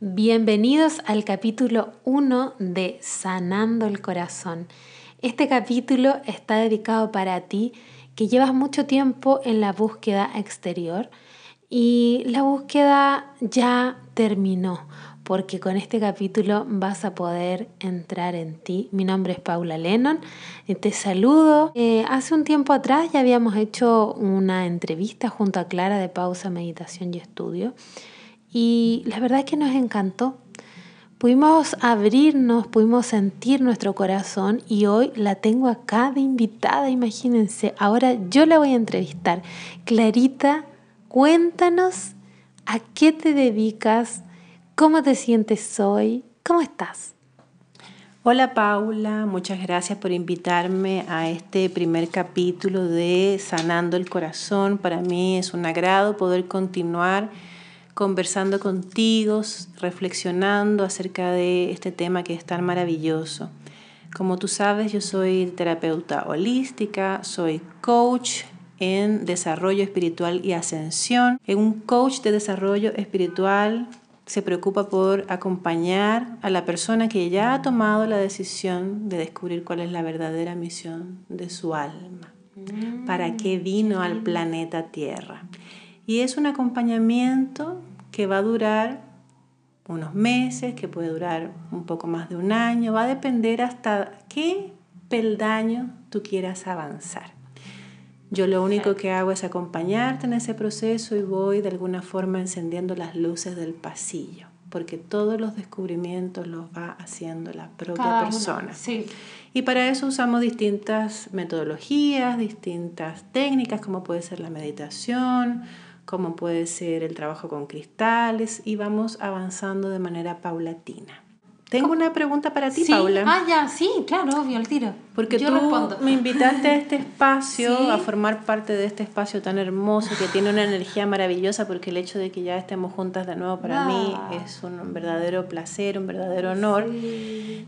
Bienvenidos al capítulo 1 de Sanando el Corazón. Este capítulo está dedicado para ti que llevas mucho tiempo en la búsqueda exterior y la búsqueda ya terminó porque con este capítulo vas a poder entrar en ti. Mi nombre es Paula Lennon, te saludo. Eh, hace un tiempo atrás ya habíamos hecho una entrevista junto a Clara de Pausa, Meditación y Estudio y la verdad es que nos encantó. Pudimos abrirnos, pudimos sentir nuestro corazón y hoy la tengo acá de invitada, imagínense. Ahora yo la voy a entrevistar. Clarita, cuéntanos a qué te dedicas, cómo te sientes hoy, cómo estás. Hola Paula, muchas gracias por invitarme a este primer capítulo de Sanando el Corazón. Para mí es un agrado poder continuar conversando contigo, reflexionando acerca de este tema que es tan maravilloso. Como tú sabes, yo soy terapeuta holística, soy coach en desarrollo espiritual y ascensión. Un coach de desarrollo espiritual se preocupa por acompañar a la persona que ya ha tomado la decisión de descubrir cuál es la verdadera misión de su alma, para qué vino al planeta Tierra. Y es un acompañamiento que va a durar unos meses, que puede durar un poco más de un año, va a depender hasta qué peldaño tú quieras avanzar. Yo lo único que hago es acompañarte en ese proceso y voy de alguna forma encendiendo las luces del pasillo, porque todos los descubrimientos los va haciendo la propia persona. Y para eso usamos distintas metodologías, distintas técnicas, como puede ser la meditación, como puede ser el trabajo con cristales y vamos avanzando de manera paulatina. Tengo una pregunta para ti, Paula. Ah, ya, sí, claro, obvio, el tiro. Porque tú me invitaste a este espacio, a formar parte de este espacio tan hermoso que tiene una energía maravillosa, porque el hecho de que ya estemos juntas de nuevo para mí ah. es un verdadero placer, un verdadero honor.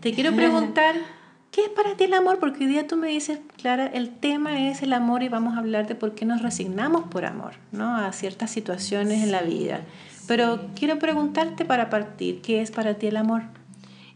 Te quiero preguntar ¿Qué es para ti el amor? Porque hoy día tú me dices, Clara, el tema es el amor y vamos a hablar de por qué nos resignamos por amor, ¿no? A ciertas situaciones en la vida. Pero quiero preguntarte para partir, ¿qué es para ti el amor?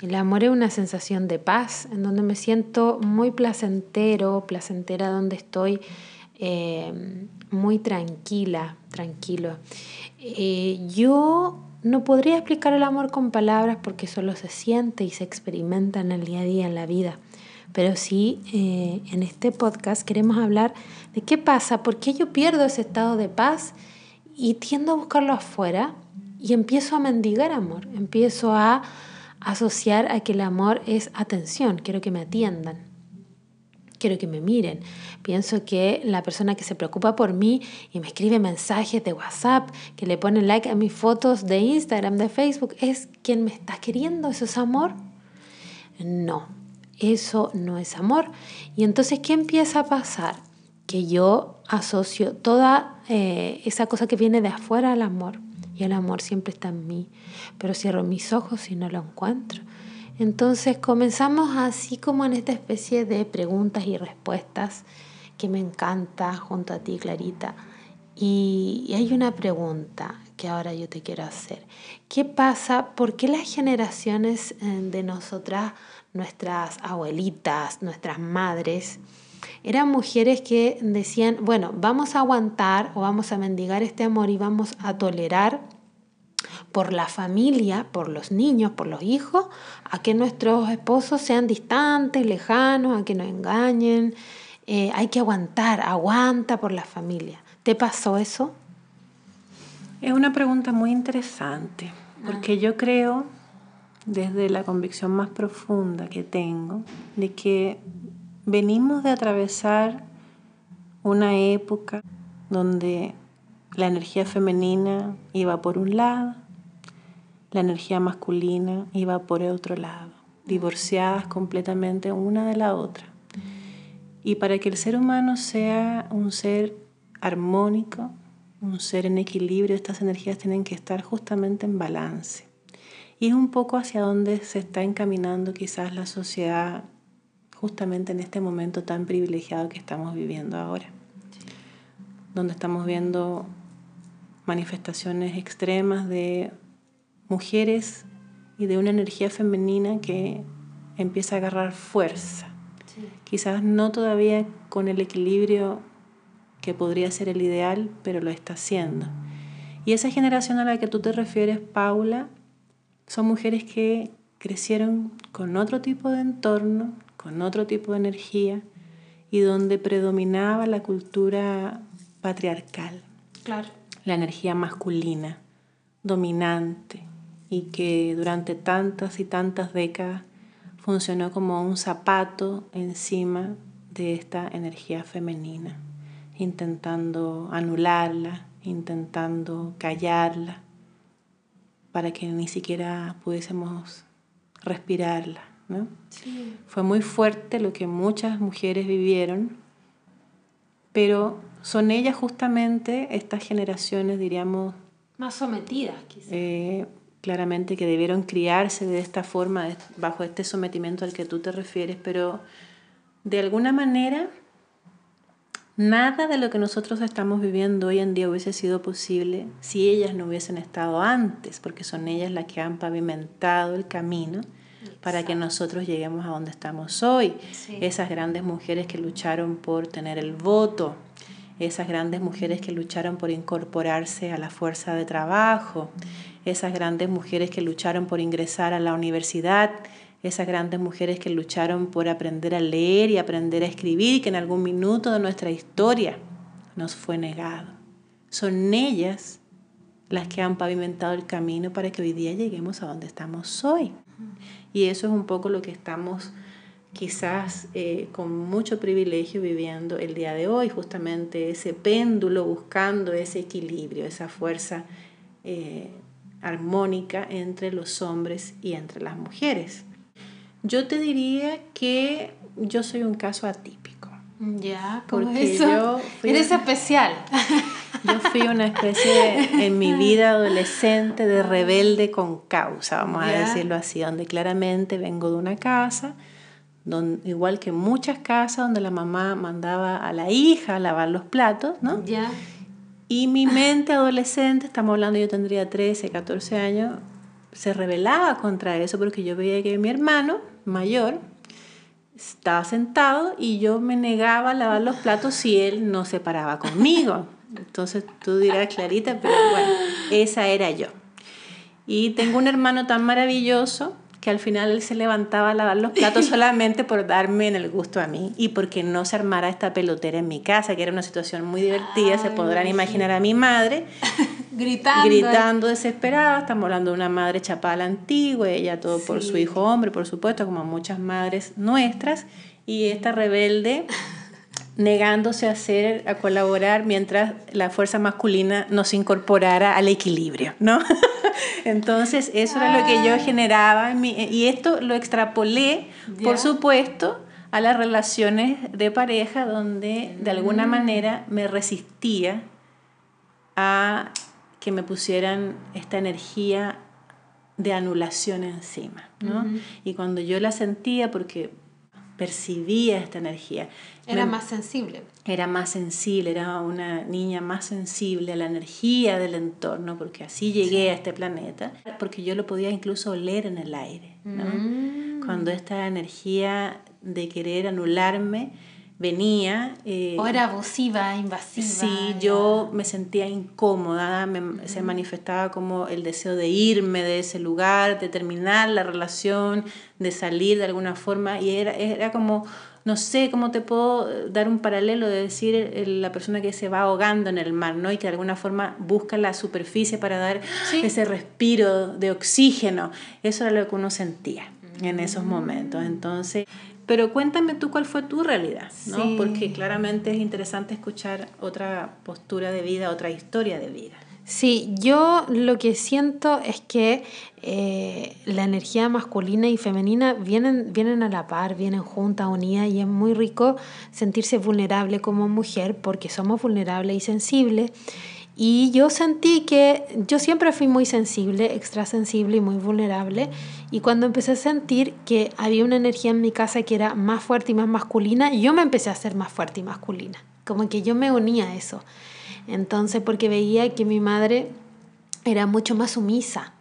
El amor es una sensación de paz, en donde me siento muy placentero, placentera donde estoy eh, muy tranquila, tranquilo. Eh, yo no podría explicar el amor con palabras porque solo se siente y se experimenta en el día a día, en la vida. Pero sí, eh, en este podcast queremos hablar de qué pasa, por qué yo pierdo ese estado de paz y tiendo a buscarlo afuera y empiezo a mendigar amor, empiezo a asociar a que el amor es atención, quiero que me atiendan quiero que me miren. Pienso que la persona que se preocupa por mí y me escribe mensajes de WhatsApp, que le pone like a mis fotos de Instagram, de Facebook, es quien me está queriendo. ¿Eso es amor? No, eso no es amor. Y entonces, ¿qué empieza a pasar? Que yo asocio toda eh, esa cosa que viene de afuera al amor. Y el amor siempre está en mí. Pero cierro mis ojos y no lo encuentro. Entonces comenzamos así como en esta especie de preguntas y respuestas que me encanta junto a ti, Clarita. Y, hay una pregunta que ahora yo te quiero hacer. ¿Qué pasa? ¿Por qué las generaciones eh, de nosotras, nuestras abuelitas, nuestras madres, eran mujeres que decían, bueno, vamos a aguantar o vamos a mendigar este amor y vamos a tolerar por la familia, por los niños, por los hijos, a que nuestros esposos sean distantes, lejanos, a que nos engañen. Eh, hay que aguantar, aguanta por la familia. ¿Te pasó eso? Es una pregunta muy interesante, porque yo creo, desde la convicción más profunda que tengo, de que venimos de atravesar una época donde la energía femenina iba por un lado, la energía masculina iba por el otro lado, divorciadas completamente una de la otra. Y para que el ser humano sea un ser armónico, un ser en equilibrio, estas energías tienen que estar justamente en balance. Y es un poco hacia donde se está encaminando quizás la sociedad justamente en este momento tan privilegiado que estamos viviendo ahora, donde estamos viendo manifestaciones extremas de mujeres y de una energía femenina que empieza a agarrar fuerza. Quizás no todavía con el equilibrio que podría ser el ideal, pero lo está haciendo. Y esa generación a la que tú te refieres, Paula, son mujeres que crecieron con otro tipo de entorno, con otro tipo de energía y donde predominaba la cultura patriarcal. Claro. La energía masculina, dominante y que durante tantas y tantas décadas funcionó como un zapato encima de esta energía femenina, intentando anularla, intentando callarla, para que ni siquiera pudiésemos respirarla. ¿no? Fue muy fuerte lo que muchas mujeres vivieron, pero son ellas justamente estas generaciones, diríamos... Más sometidas, quizás. Eh, claramente que debieron criarse de esta forma, bajo este sometimiento al que tú te refieres, pero de alguna manera nada de lo que nosotros estamos viviendo hoy en día hubiese sido posible si ellas no hubiesen estado antes, porque son ellas las que han pavimentado el camino para que nosotros lleguemos a donde estamos hoy. Esas grandes mujeres que lucharon por tener el voto, esas grandes mujeres que lucharon por incorporarse a la fuerza de trabajo, esas grandes mujeres que lucharon por ingresar a la universidad, esas grandes mujeres que lucharon por aprender a leer y aprender a escribir, que en algún minuto de nuestra historia nos fue negado. Son ellas las que han pavimentado el camino para que hoy día lleguemos a donde estamos hoy. Y eso es un poco lo que estamos quizás eh, con mucho privilegio viviendo el día de hoy, justamente ese péndulo buscando ese equilibrio, esa fuerza eh, armónica entre los hombres y entre las mujeres. Yo te diría que yo soy un caso atípico. Ya, porque yo eres especial. Yo fui una especie en mi vida adolescente de rebelde con causa, vamos a decirlo así, donde claramente vengo de una casa donde, igual que muchas casas donde la mamá mandaba a la hija a lavar los platos, ¿no? Ya. Y mi mente adolescente, estamos hablando, yo tendría 13, 14 años, se rebelaba contra eso porque yo veía que mi hermano mayor estaba sentado y yo me negaba a lavar los platos si él no se paraba conmigo. Entonces tú dirás, Clarita, pero bueno, esa era yo. Y tengo un hermano tan maravilloso que al final él se levantaba a lavar los platos solamente por darme en el gusto a mí y porque no se armara esta pelotera en mi casa, que era una situación muy divertida, se podrán imaginar a mi madre. Gritando, gritando desesperada, estamos hablando de una madre chapala antigua, ella todo por su hijo hombre, por supuesto, como muchas madres nuestras, y esta rebelde negándose a hacer, a colaborar mientras la fuerza masculina nos incorporara al equilibrio, ¿no? Entonces, eso era lo que yo generaba y esto lo extrapolé, por supuesto, a las relaciones de pareja donde de alguna mm. manera me resistía a que me pusieran esta energía de anulación encima, ¿no? Y cuando yo la sentía, porque percibía esta energía. Era más sensible. Era más sensible, era una niña más sensible a la energía del entorno, porque así llegué a este planeta, porque yo lo podía incluso oler en el aire. Mm. Cuando esta energía de querer anularme venía. Eh, o era abusiva, invasiva. Sí, yo me sentía incómoda, se manifestaba como el deseo de irme de ese lugar, de terminar la relación, de salir de alguna forma, y era, era como, no sé cómo te puedo dar un paralelo de decir la persona que se va ahogando en el mar, ¿no? Y que de alguna forma busca la superficie para dar ese respiro de oxígeno. Eso era lo que uno sentía en esos momentos. Entonces, pero cuéntame tú cuál fue tu realidad, ¿no? Porque claramente es interesante escuchar otra postura de vida, otra historia de vida. Sí, yo lo que siento es que eh, la energía masculina y femenina vienen, vienen a la par, vienen juntas, unidas, y es muy rico sentirse vulnerable como mujer porque somos vulnerables y sensibles. Y yo sentí que yo siempre fui muy sensible, extra sensible y muy vulnerable. Y cuando empecé a sentir que había una energía en mi casa que era más fuerte y más masculina, yo me empecé a ser más fuerte y masculina. Como que yo me unía a eso. Entonces, porque veía que mi madre era mucho más sumisa.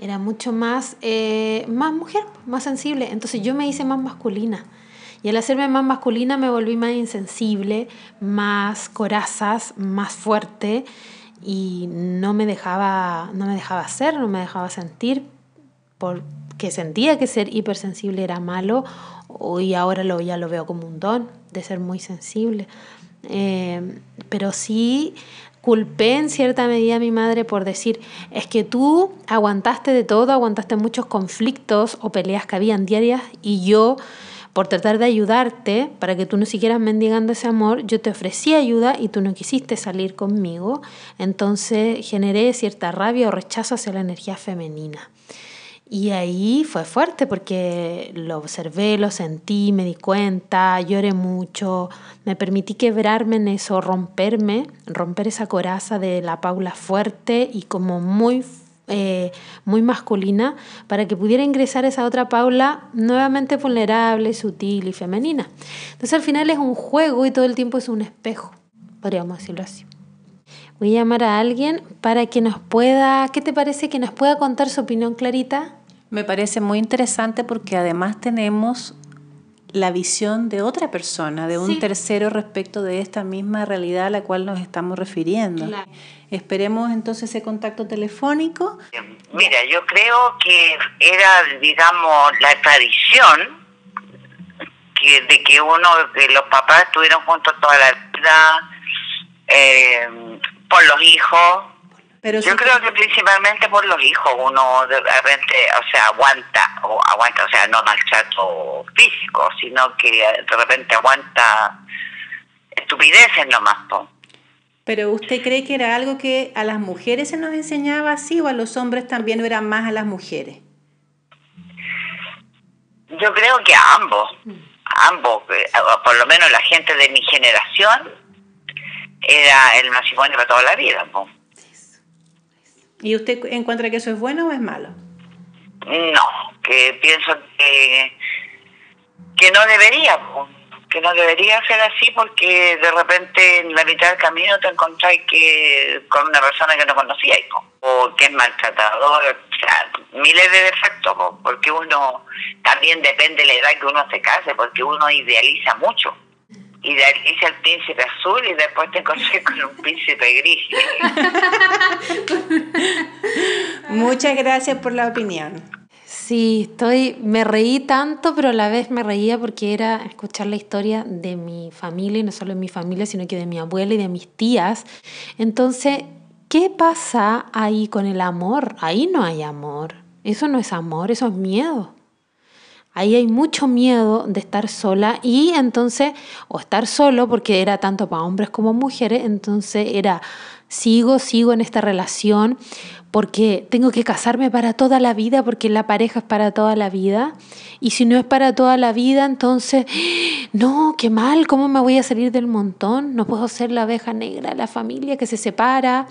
era mucho más, eh, más mujer, más sensible. Entonces yo me hice más masculina. Y al hacerme más masculina me volví más insensible, más corazas, más fuerte y no me dejaba, no me dejaba hacer, no me dejaba sentir, porque sentía que ser hipersensible era malo y ahora lo, ya lo veo como un don de ser muy sensible. Eh, pero sí culpé en cierta medida a mi madre por decir, es que tú aguantaste de todo, aguantaste muchos conflictos o peleas que habían diarias y yo, por tratar de ayudarte, para que tú no siguieras mendigando ese amor, yo te ofrecí ayuda y tú no quisiste salir conmigo, entonces generé cierta rabia o rechazo hacia la energía femenina. Y ahí fue fuerte porque lo observé, lo sentí, me di cuenta, lloré mucho, me permití quebrarme en eso, romperme, romper esa coraza de la Paula fuerte y como muy, eh, muy masculina para que pudiera ingresar esa otra Paula nuevamente vulnerable, sutil y femenina. Entonces al final es un juego y todo el tiempo es un espejo, podríamos decirlo así. Voy a llamar a alguien para que nos pueda, ¿qué te parece que nos pueda contar su opinión clarita? Me parece muy interesante porque además tenemos la visión de otra persona, de un tercero respecto de esta misma realidad a la cual nos estamos refiriendo. Esperemos entonces ese contacto telefónico. Mira, yo creo que era, digamos, la tradición que, de que uno, que los papás estuvieron juntos toda la vida, eh, por los hijos, yo creo que principalmente por los hijos uno de repente, o sea, aguanta, o aguanta, o sea, no maltrato físico, sino que de repente aguanta estupideces nomás. Pero usted cree que era algo que a las mujeres se nos enseñaba así o a los hombres también eran más a las mujeres? Yo creo que a ambos, a ambos, eh, por lo menos la gente de mi generación era el matrimonio para toda la vida. ¿no? ¿Y usted encuentra que eso es bueno o es malo? No, que pienso que, que no debería, que no debería ser así porque de repente en la mitad del camino te encontráis que con una persona que no conocíais o que es maltratador, o sea, miles de defectos, porque uno también depende de la edad que uno se case, porque uno idealiza mucho y de ahí dice el príncipe azul y después te encontré con un príncipe gris. Muchas gracias por la opinión. Sí, estoy, me reí tanto, pero a la vez me reía porque era escuchar la historia de mi familia, y no solo de mi familia, sino que de mi abuela y de mis tías. Entonces, ¿qué pasa ahí con el amor? Ahí no hay amor. Eso no es amor, eso es miedo. Ahí hay mucho miedo de estar sola y entonces, o estar solo, porque era tanto para hombres como mujeres, entonces era, sigo, sigo en esta relación porque tengo que casarme para toda la vida, porque la pareja es para toda la vida. Y si no es para toda la vida, entonces, no, qué mal, ¿cómo me voy a salir del montón? No puedo ser la abeja negra, la familia que se separa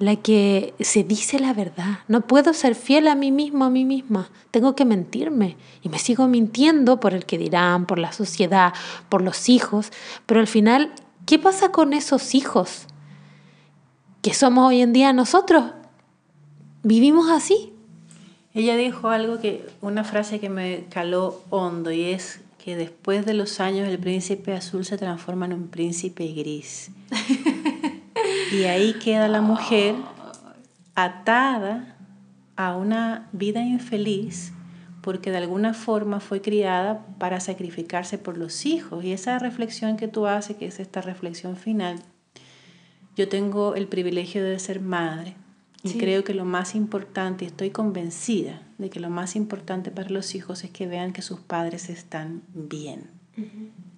la que se dice la verdad. No puedo ser fiel a mí mismo, a mí misma. Tengo que mentirme. Y me sigo mintiendo por el que dirán, por la sociedad, por los hijos. Pero al final, ¿qué pasa con esos hijos? Que somos hoy en día nosotros. ¿Vivimos así? Ella dijo algo que, una frase que me caló hondo y es que después de los años el príncipe azul se transforma en un príncipe gris. Y ahí queda la mujer atada a una vida infeliz porque de alguna forma fue criada para sacrificarse por los hijos. Y esa reflexión que tú haces, que es esta reflexión final, yo tengo el privilegio de ser madre. Y creo que lo más importante, estoy convencida de que lo más importante para los hijos es que vean que sus padres están bien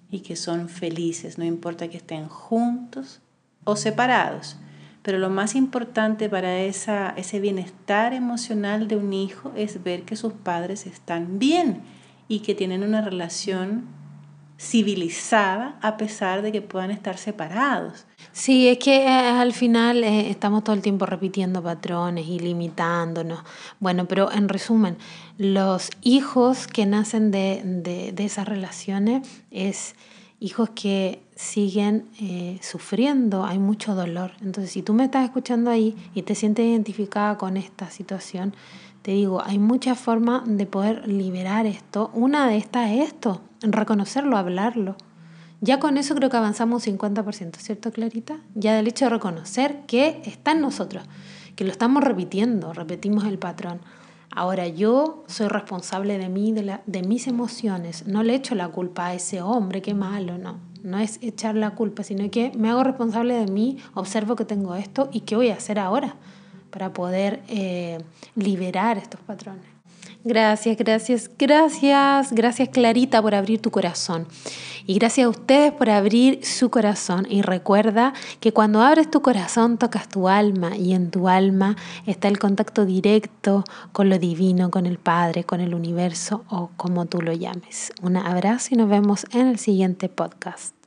y que son felices, no importa que estén juntos o separados. Pero lo más importante para esa, ese bienestar emocional de un hijo es ver que sus padres están bien y que tienen una relación civilizada a pesar de que puedan estar separados. Sí, es que eh, al final eh, estamos todo el tiempo repitiendo patrones y limitándonos. Bueno, pero en resumen, los hijos que nacen de, de, de esas relaciones es hijos que siguen eh, sufriendo, hay mucho dolor. Entonces, si tú me estás escuchando ahí y te sientes identificada con esta situación, te digo, hay muchas formas de poder liberar esto. Una de estas es esto, reconocerlo, hablarlo. Ya con eso creo que avanzamos un 50%, ¿cierto, Clarita? Ya del hecho de reconocer que está en nosotros, que lo estamos repitiendo, repetimos el patrón. Ahora yo soy responsable de mí, de, la, de mis emociones. No le echo la culpa a ese hombre, qué malo, no. No es echar la culpa, sino que me hago responsable de mí, observo que tengo esto y qué voy a hacer ahora para poder eh, liberar estos patrones. Gracias, gracias, gracias, gracias Clarita por abrir tu corazón. Y gracias a ustedes por abrir su corazón. Y recuerda que cuando abres tu corazón tocas tu alma y en tu alma está el contacto directo con lo divino, con el Padre, con el universo o como tú lo llames. Un abrazo y nos vemos en el siguiente podcast.